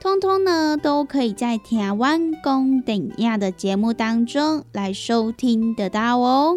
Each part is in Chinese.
通通呢，都可以在台湾公等亚的节目当中来收听得到哦。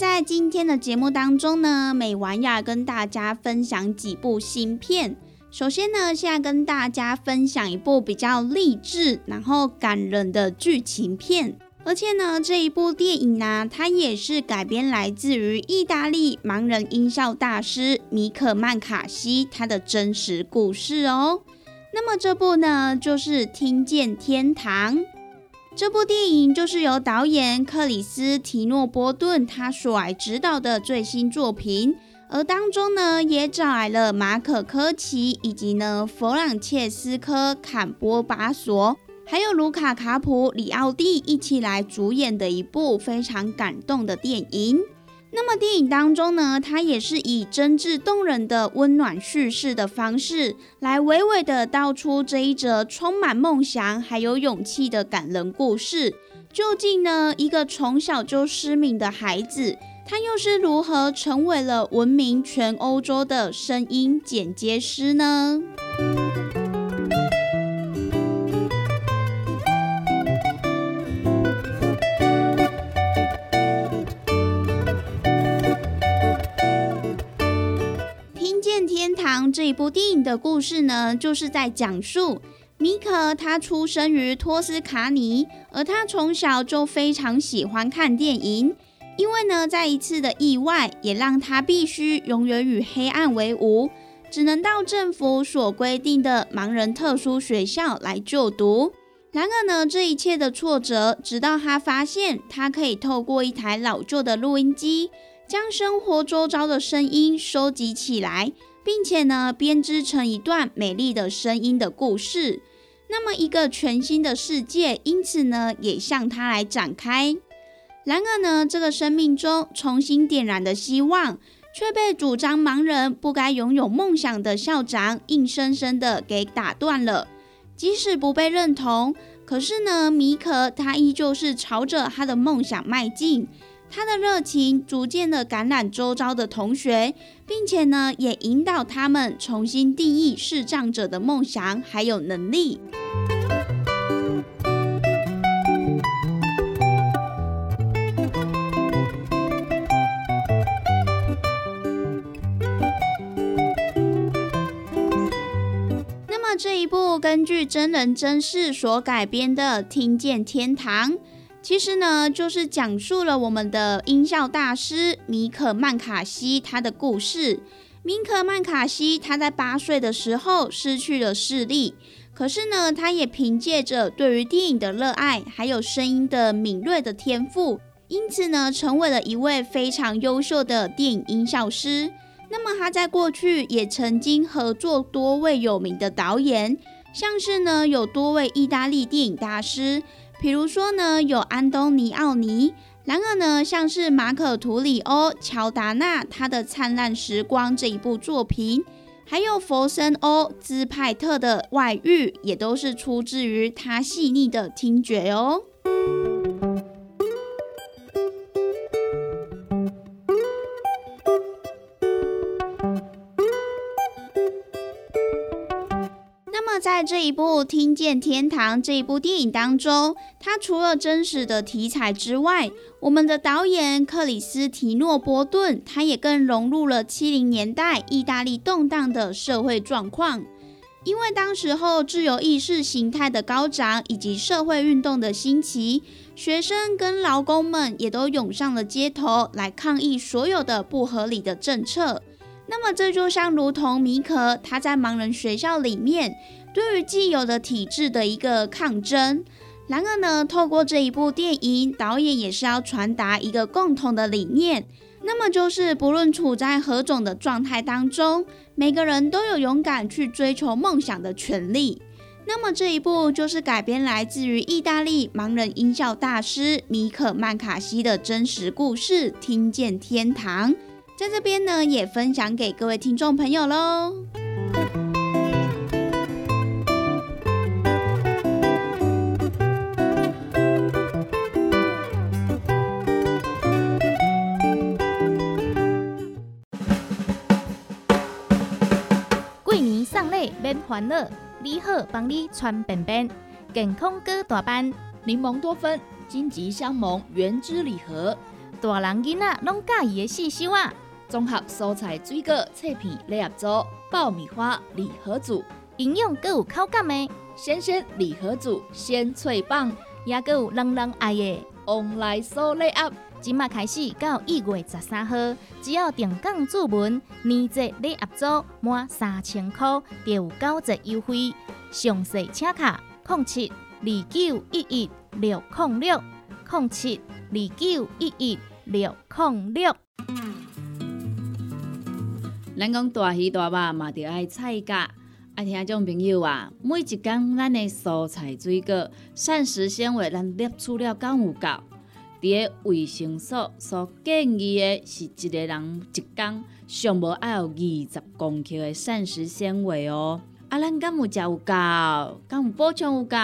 在今天的节目当中呢，美玩要跟大家分享几部新片。首先呢，现在跟大家分享一部比较励志、然后感人的剧情片。而且呢，这一部电影呢，它也是改编来自于意大利盲人音效大师米可曼卡西他的真实故事哦。那么这部呢，就是《听见天堂》。这部电影就是由导演克里斯提诺波顿他所来指导的最新作品，而当中呢也找来了马可科奇以及呢弗朗切斯科坎波巴索，还有卢卡卡普里奥蒂一起来主演的一部非常感动的电影。那么电影当中呢，它也是以真挚动人的温暖叙事的方式，来娓娓的道出这一则充满梦想还有勇气的感人故事。究竟呢，一个从小就失明的孩子，他又是如何成为了闻名全欧洲的声音剪接师呢？天堂这一部电影的故事呢，就是在讲述米可他出生于托斯卡尼，而他从小就非常喜欢看电影。因为呢，在一次的意外，也让他必须永远与黑暗为伍，只能到政府所规定的盲人特殊学校来就读。然而呢，这一切的挫折，直到他发现他可以透过一台老旧的录音机，将生活周遭的声音收集起来。并且呢，编织成一段美丽的声音的故事。那么，一个全新的世界因此呢，也向他来展开。然而呢，这个生命中重新点燃的希望，却被主张盲人不该拥有梦想的校长硬生生的给打断了。即使不被认同，可是呢，米可他依旧是朝着他的梦想迈进。他的热情逐渐的感染周遭的同学，并且呢，也引导他们重新定义视障者的梦想还有能力。那么这一部根据真人真事所改编的《听见天堂》。其实呢，就是讲述了我们的音效大师米可曼卡西他的故事。米可曼卡西他在八岁的时候失去了视力，可是呢，他也凭借着对于电影的热爱，还有声音的敏锐的天赋，因此呢，成为了一位非常优秀的电影音效师。那么他在过去也曾经合作多位有名的导演，像是呢有多位意大利电影大师，比如说呢有安东尼奥尼。然而呢，像是马可图里欧、乔达纳他的《灿烂时光》这一部作品，还有佛森欧兹派特的《外遇》，也都是出自于他细腻的听觉哦。在这一部《听见天堂》这一部电影当中，它除了真实的题材之外，我们的导演克里斯提诺波顿，他也更融入了七零年代意大利动荡的社会状况。因为当时候自由意识形态的高涨，以及社会运动的兴起，学生跟劳工们也都涌上了街头来抗议所有的不合理的政策。那么这就像如同米可他在盲人学校里面。对于既有的体制的一个抗争，然而呢，透过这一部电影，导演也是要传达一个共同的理念，那么就是不论处在何种的状态当中，每个人都有勇敢去追求梦想的权利。那么这一部就是改编来自于意大利盲人音效大师米可曼卡西的真实故事《听见天堂》，在这边呢也分享给各位听众朋友喽。免烦恼，你好帮你穿便便，健康哥大班，柠檬多酚，金桔香檬原汁礼盒，大人囡仔拢介意的四小啊！综合蔬菜水果脆片礼盒组，爆米花礼盒组，营养更有口感的鲜鲜礼盒组，鲜脆棒，也更有人人爱的 online 礼盒。即马开始到一月十三号，只要定岗注文，年节礼盒组满三千块，就有九折优惠。详细请卡零七二九一一六零六零七二九一一六零六。咱讲大鱼大肉嘛，着爱菜价。爱听种朋友啊，每一工咱的蔬菜水果膳食纤维，咱摄取了够有够？伫个卫生所所建议的是一个人一工上无爱有二十公克的膳食纤维哦。啊，咱敢有食有够？敢有补充有够？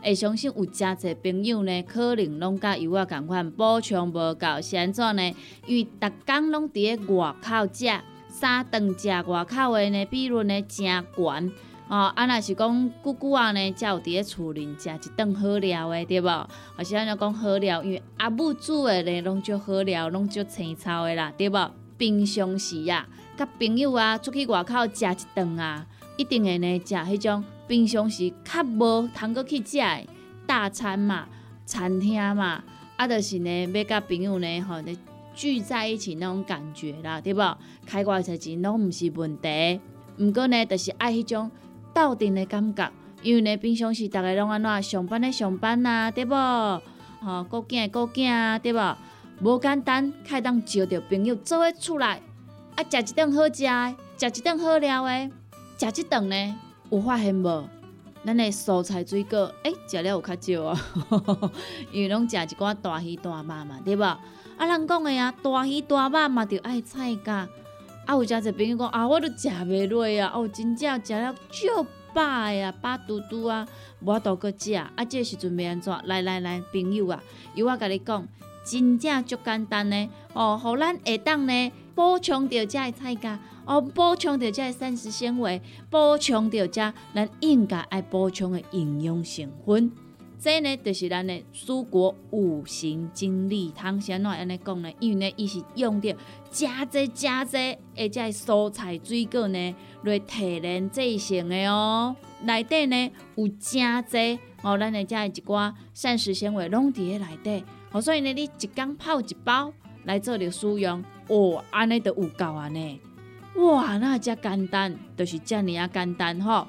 会相信有诚济朋友呢，可能拢甲有我共款补充无够，是安怎呢？因为逐工拢伫个外口食，三顿食外口的呢比率呢诚悬。哦，啊，若是讲久久啊呢，才有伫咧厝里食一顿好料的，对无？而是安尼讲好料，因为阿母煮的呢，拢足好料，拢足青草的啦，对无？平常时啊，甲朋友啊出去外口食一顿啊，一定会呢食迄种平常时较无通过去食的大餐嘛，餐厅嘛，啊，就是呢要甲朋友呢吼，聚在一起那种感觉啦，对无？开偌侪钱拢毋是问题，毋过呢，就是爱迄种。斗阵的感觉，因为呢，平常时逐个拢安怎上班的上班啊，对无？吼，顾囝的顾囝啊，对无？无简单，开当招着朋友做伙出来，啊，食一顿好食的，食一顿好料的，食一顿呢，有发现无？咱的蔬菜水果，诶，食了有较少啊，因为拢食一寡大鱼大肉嘛，对无？啊，人讲的啊，大鱼大肉嘛，着爱菜价。啊，有诚济朋友讲啊，我都食袂落啊，哦，真正食了足饱呀，饱嘟嘟啊，无法度搁食。啊，这时阵要安怎？来来来，朋友啊，由我甲你讲，真正足简单呢。哦，互咱下当呢补充着遮的菜价，哦，补充着遮的膳食纤维，补充着遮咱应该爱补充的营养成分。这呢，就是咱的蔬果五行精力汤，先怎安尼讲呢？因为呢，伊是用着加济加济，而且蔬菜水果呢来提炼制成的哦。内底呢有加济哦，咱的遮一寡膳食纤维拢伫咧内底。哦，所以呢，你一缸泡一包来做着使用，哦，安尼就有够安尼。哇，那遮简单，就是遮尔啊简单吼。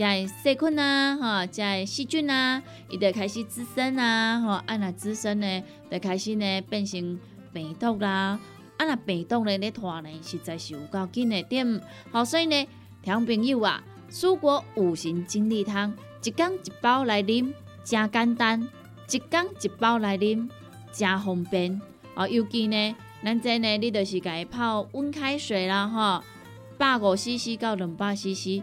食诶细菌啊，吼，食诶细菌啊，伊就开始滋生啊，吼，啊若滋生呢，就开始呢变成病毒啦，啊若病毒呢咧拖呢，实在是有够紧诶点，好，所以呢，听朋友啊，蔬果五行精力汤，一缸一包来啉，真简单，一缸一包来啉，真方便，哦，尤其呢，咱这呢，你就是家泡温开水啦，吼，百五 CC 到两百 CC。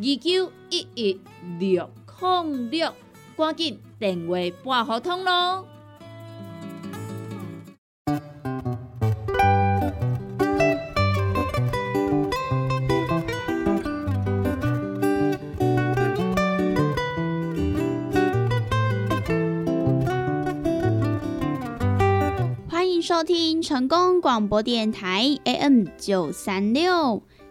二九一一六零六，赶紧电话拨合通咯！欢迎收听成功广播电台 AM 九三六。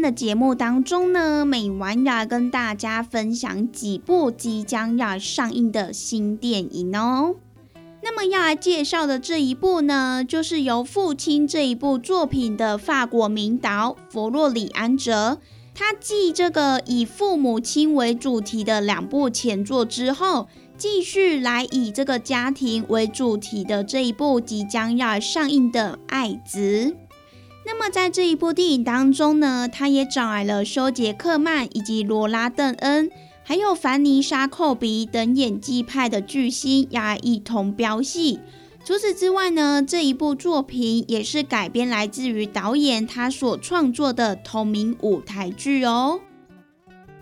的节目当中呢，美完要跟大家分享几部即将要上映的新电影哦。那么要来介绍的这一部呢，就是由《父亲》这一部作品的法国名导弗洛里安哲，他继这个以父母亲为主题的两部前作之后，继续来以这个家庭为主题的这一部即将要上映的《爱子》。那么在这一部电影当中呢，他也找来了休杰克曼以及罗拉邓恩，还有凡妮莎寇比等演技派的巨星要一同飙戏。除此之外呢，这一部作品也是改编来自于导演他所创作的同名舞台剧哦。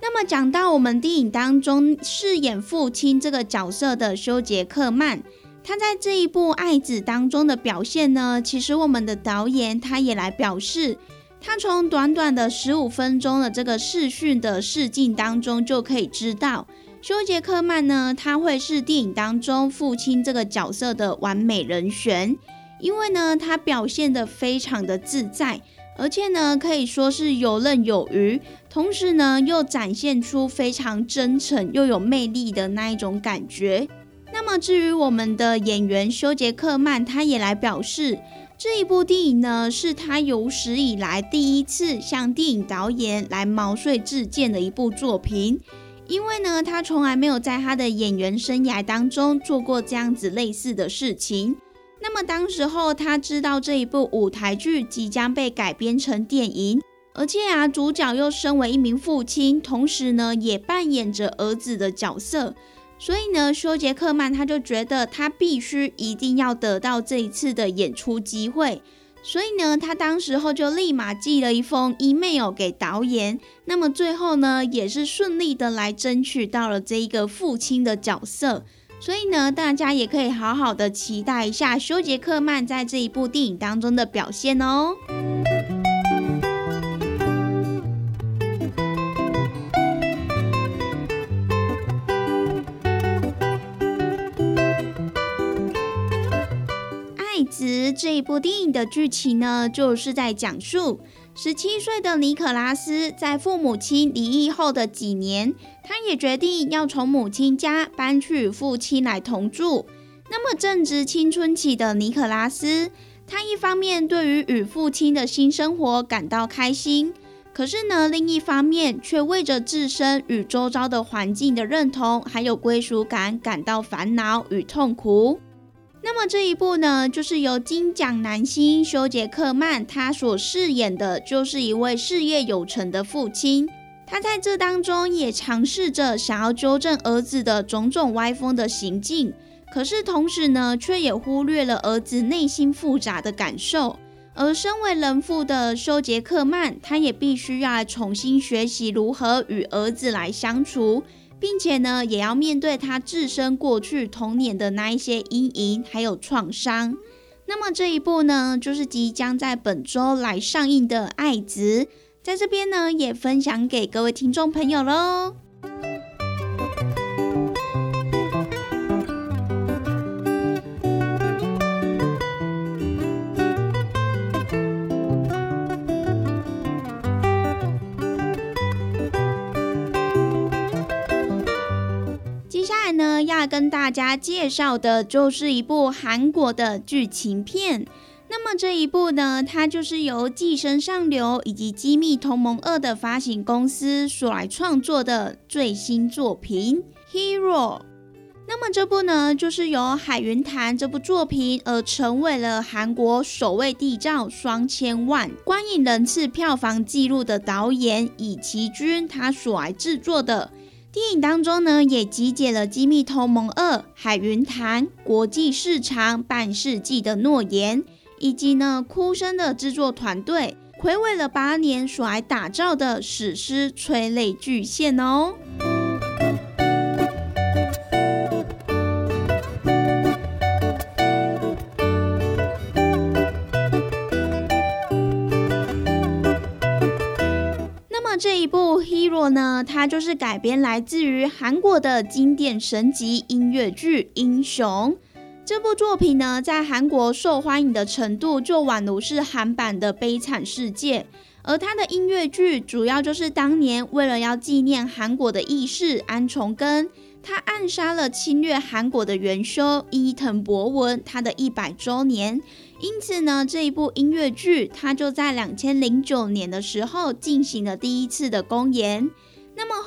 那么讲到我们电影当中饰演父亲这个角色的休杰克曼。他在这一部《爱子》当中的表现呢，其实我们的导演他也来表示，他从短短的十五分钟的这个试训的试镜当中就可以知道，休杰克曼呢，他会是电影当中父亲这个角色的完美人选，因为呢，他表现的非常的自在，而且呢，可以说是游刃有余，同时呢，又展现出非常真诚又有魅力的那一种感觉。那么，至于我们的演员修杰克曼，他也来表示，这一部电影呢，是他有史以来第一次向电影导演来毛遂自荐的一部作品。因为呢，他从来没有在他的演员生涯当中做过这样子类似的事情。那么当时候他知道这一部舞台剧即将被改编成电影，而且啊，主角又身为一名父亲，同时呢也扮演着儿子的角色，所以呢，休杰克曼他就觉得他必须一定要得到这一次的演出机会。所以呢，他当时候就立马寄了一封 email 给导演。那么最后呢，也是顺利的来争取到了这一个父亲的角色。所以呢，大家也可以好好的期待一下休杰克曼在这一部电影当中的表现哦。这一部电影的剧情呢，就是在讲述十七岁的尼可拉斯在父母亲离异后的几年，他也决定要从母亲家搬去与父亲来同住。那么正值青春期的尼可拉斯，他一方面对于与父亲的新生活感到开心，可是呢，另一方面却为着自身与周遭的环境的认同还有归属感感到烦恼与痛苦。那么这一部呢，就是由金奖男星休杰克曼他所饰演的，就是一位事业有成的父亲。他在这当中也尝试着想要纠正儿子的种种歪风的行径，可是同时呢，却也忽略了儿子内心复杂的感受。而身为人父的休杰克曼，他也必须要重新学习如何与儿子来相处。并且呢，也要面对他自身过去童年的那一些阴影还有创伤。那么这一部呢，就是即将在本周来上映的《爱子》，在这边呢，也分享给各位听众朋友喽。呢，要跟大家介绍的就是一部韩国的剧情片。那么这一部呢，它就是由《寄生上流》以及《机密同盟二》的发行公司所来创作的最新作品《Hero》。那么这部呢，就是由《海云谈》这部作品而成为了韩国首位缔造双千万观影人次票房纪录的导演尹奇君他所来制作的。电影当中呢，也集结了《机密同盟二》、《海云谈》、国际市场、半世纪的诺言，以及呢哭声的制作团队，回味了八年所来打造的史诗催泪巨献哦。呢，它就是改编来自于韩国的经典神级音乐剧《英雄》。这部作品呢，在韩国受欢迎的程度，就宛如是韩版的《悲惨世界》。而它的音乐剧，主要就是当年为了要纪念韩国的义士安重根，他暗杀了侵略韩国的元凶伊藤博文，他的一百周年。因此呢，这一部音乐剧它就在两千零九年的时候进行了第一次的公演。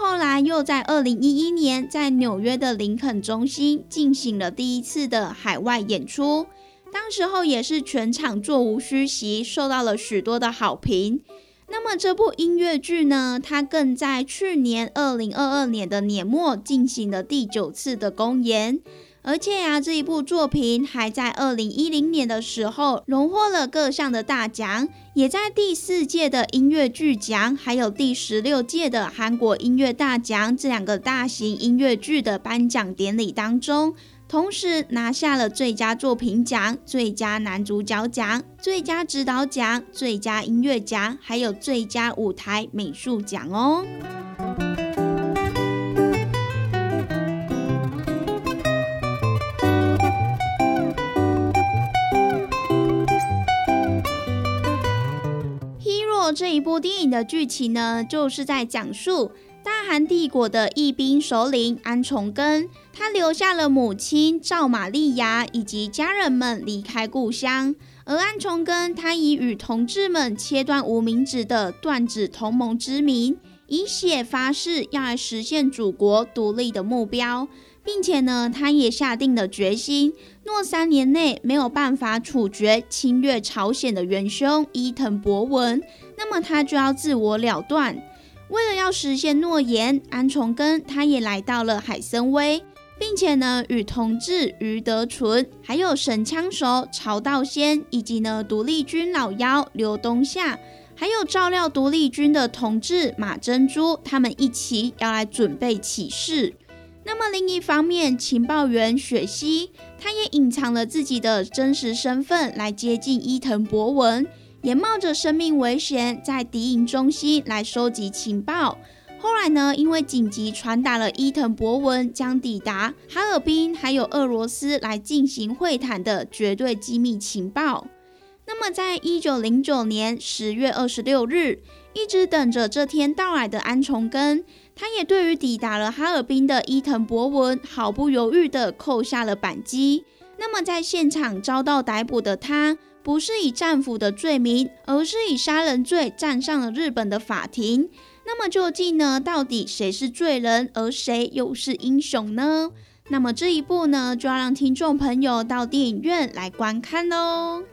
后来又在二零一一年在纽约的林肯中心进行了第一次的海外演出。当时候也是全场座无虚席，受到了许多的好评。那么这部音乐剧呢，它更在去年二零二二年的年末进行了第九次的公演。而且呀，这一部作品还在二零一零年的时候荣获了各项的大奖，也在第四届的音乐剧奖，还有第十六届的韩国音乐大奖这两个大型音乐剧的颁奖典礼当中，同时拿下了最佳作品奖、最佳男主角奖、最佳指导奖、最佳音乐奖，还有最佳舞台美术奖哦。这一部电影的剧情呢，就是在讲述大韩帝国的义兵首领安重根，他留下了母亲赵玛利亚以及家人们离开故乡。而安重根他以与同志们切断无名指的断指同盟之名，以血发誓要来实现祖国独立的目标。并且呢，他也下定了决心，若三年内没有办法处决侵略朝鲜的元凶伊藤博文，那么他就要自我了断。为了要实现诺言，安重根他也来到了海参崴，并且呢，与同志余德纯、还有神枪手曹道先，以及呢独立军老幺刘东夏，还有照料独立军的同志马珍珠，他们一起要来准备起事。那么另一方面，情报员雪溪，他也隐藏了自己的真实身份来接近伊藤博文，也冒着生命危险在敌营中心来收集情报。后来呢，因为紧急传达了伊藤博文将抵达哈尔滨还有俄罗斯来进行会谈的绝对机密情报。那么，在一九零九年十月二十六日，一直等着这天到来的安重根。他也对于抵达了哈尔滨的伊藤博文毫不犹豫地扣下了扳机。那么在现场遭到逮捕的他，不是以战俘的罪名，而是以杀人罪站上了日本的法庭。那么究竟呢？到底谁是罪人，而谁又是英雄呢？那么这一步呢，就要让听众朋友到电影院来观看喽。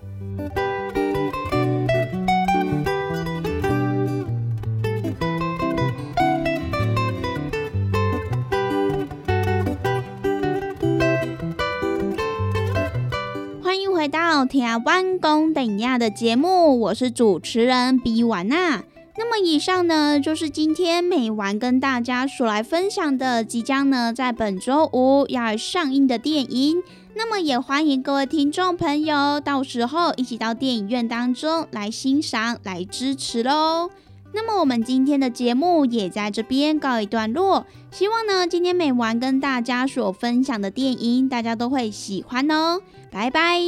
回到《听弯弓等亚》的节目，我是主持人比婉娜。那么以上呢，就是今天美完跟大家所来分享的，即将呢在本周五要上映的电影。那么也欢迎各位听众朋友，到时候一起到电影院当中来欣赏、来支持喽。那么我们今天的节目也在这边告一段落，希望呢今天美完跟大家所分享的电影，大家都会喜欢哦。拜拜。